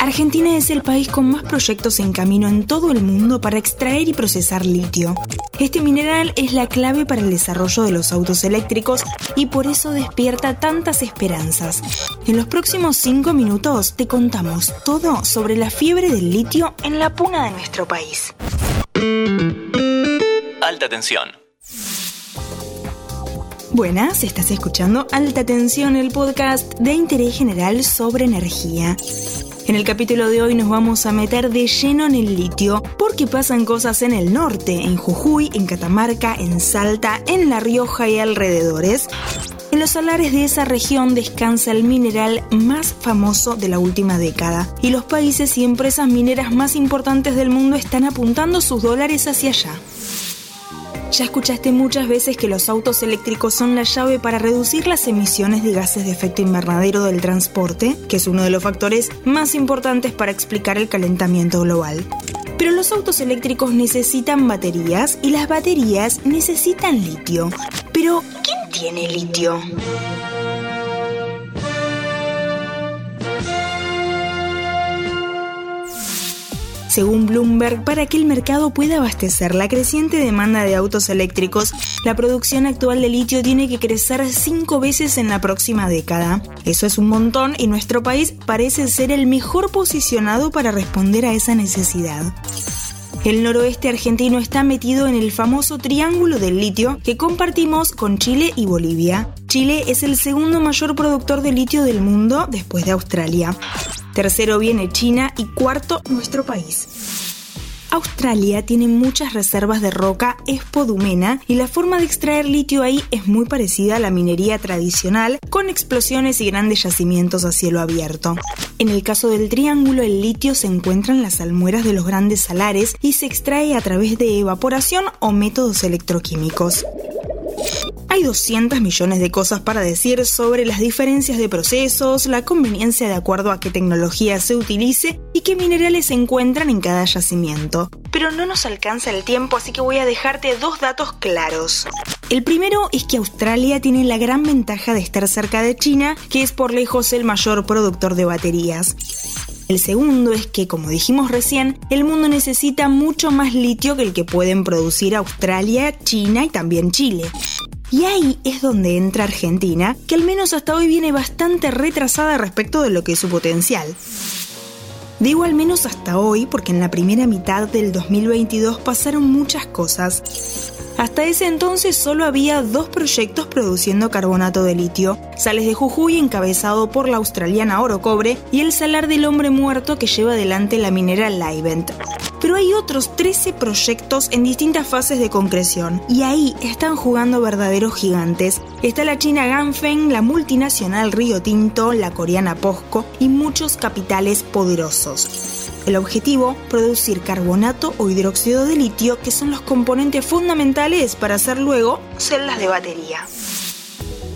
Argentina es el país con más proyectos en camino en todo el mundo para extraer y procesar litio. Este mineral es la clave para el desarrollo de los autos eléctricos y por eso despierta tantas esperanzas. En los próximos 5 minutos te contamos todo sobre la fiebre del litio en la puna de nuestro país. Alta tensión. Buenas, estás escuchando Alta Tensión, el podcast de interés general sobre energía. En el capítulo de hoy nos vamos a meter de lleno en el litio, porque pasan cosas en el norte, en Jujuy, en Catamarca, en Salta, en La Rioja y alrededores. En los salares de esa región descansa el mineral más famoso de la última década, y los países y empresas mineras más importantes del mundo están apuntando sus dólares hacia allá. Ya escuchaste muchas veces que los autos eléctricos son la llave para reducir las emisiones de gases de efecto invernadero del transporte, que es uno de los factores más importantes para explicar el calentamiento global. Pero los autos eléctricos necesitan baterías y las baterías necesitan litio. Pero, ¿quién tiene litio? Según Bloomberg, para que el mercado pueda abastecer la creciente demanda de autos eléctricos, la producción actual de litio tiene que crecer cinco veces en la próxima década. Eso es un montón y nuestro país parece ser el mejor posicionado para responder a esa necesidad. El noroeste argentino está metido en el famoso triángulo del litio que compartimos con Chile y Bolivia. Chile es el segundo mayor productor de litio del mundo después de Australia. Tercero viene China y cuarto nuestro país. Australia tiene muchas reservas de roca espodumena y la forma de extraer litio ahí es muy parecida a la minería tradicional, con explosiones y grandes yacimientos a cielo abierto. En el caso del triángulo, el litio se encuentra en las almueras de los grandes salares y se extrae a través de evaporación o métodos electroquímicos. Hay 200 millones de cosas para decir sobre las diferencias de procesos, la conveniencia de acuerdo a qué tecnología se utilice y qué minerales se encuentran en cada yacimiento. Pero no nos alcanza el tiempo, así que voy a dejarte dos datos claros. El primero es que Australia tiene la gran ventaja de estar cerca de China, que es por lejos el mayor productor de baterías. El segundo es que, como dijimos recién, el mundo necesita mucho más litio que el que pueden producir Australia, China y también Chile. Y ahí es donde entra Argentina, que al menos hasta hoy viene bastante retrasada respecto de lo que es su potencial. Digo al menos hasta hoy porque en la primera mitad del 2022 pasaron muchas cosas. Hasta ese entonces solo había dos proyectos produciendo carbonato de litio, Sales de Jujuy encabezado por la australiana Oro Cobre y el Salar del Hombre Muerto que lleva adelante la minera Livent pero hay otros 13 proyectos en distintas fases de concreción y ahí están jugando verdaderos gigantes. Está la china Ganfeng, la multinacional Río Tinto, la coreana POSCO y muchos capitales poderosos. El objetivo, producir carbonato o hidróxido de litio, que son los componentes fundamentales para hacer luego celdas de batería.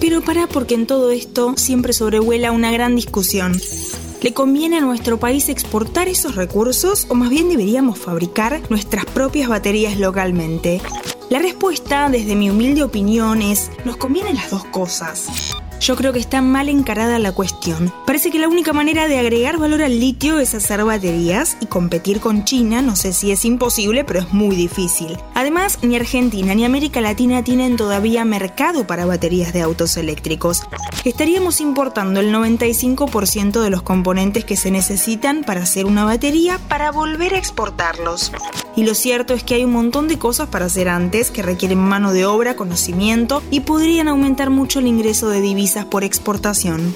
Pero para porque en todo esto siempre sobrevuela una gran discusión. ¿Le conviene a nuestro país exportar esos recursos o más bien deberíamos fabricar nuestras propias baterías localmente? La respuesta, desde mi humilde opinión, es, nos convienen las dos cosas. Yo creo que está mal encarada la cuestión. Parece que la única manera de agregar valor al litio es hacer baterías y competir con China, no sé si es imposible, pero es muy difícil. Además, ni Argentina ni América Latina tienen todavía mercado para baterías de autos eléctricos. Estaríamos importando el 95% de los componentes que se necesitan para hacer una batería para volver a exportarlos. Y lo cierto es que hay un montón de cosas para hacer antes que requieren mano de obra, conocimiento y podrían aumentar mucho el ingreso de divisas por exportación.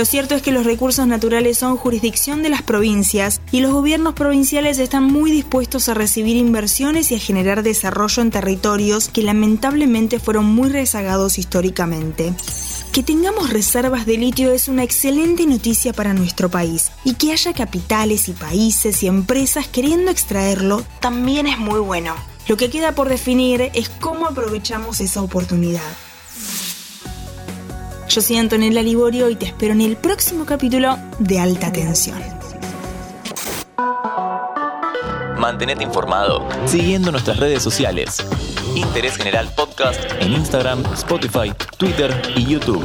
Lo cierto es que los recursos naturales son jurisdicción de las provincias y los gobiernos provinciales están muy dispuestos a recibir inversiones y a generar desarrollo en territorios que lamentablemente fueron muy rezagados históricamente. Que tengamos reservas de litio es una excelente noticia para nuestro país y que haya capitales y países y empresas queriendo extraerlo también es muy bueno. Lo que queda por definir es cómo aprovechamos esa oportunidad. Yo soy Antonella Liborio y te espero en el próximo capítulo de Alta Tensión. Mantenete informado siguiendo nuestras redes sociales. Interés General Podcast en Instagram, Spotify, Twitter y YouTube.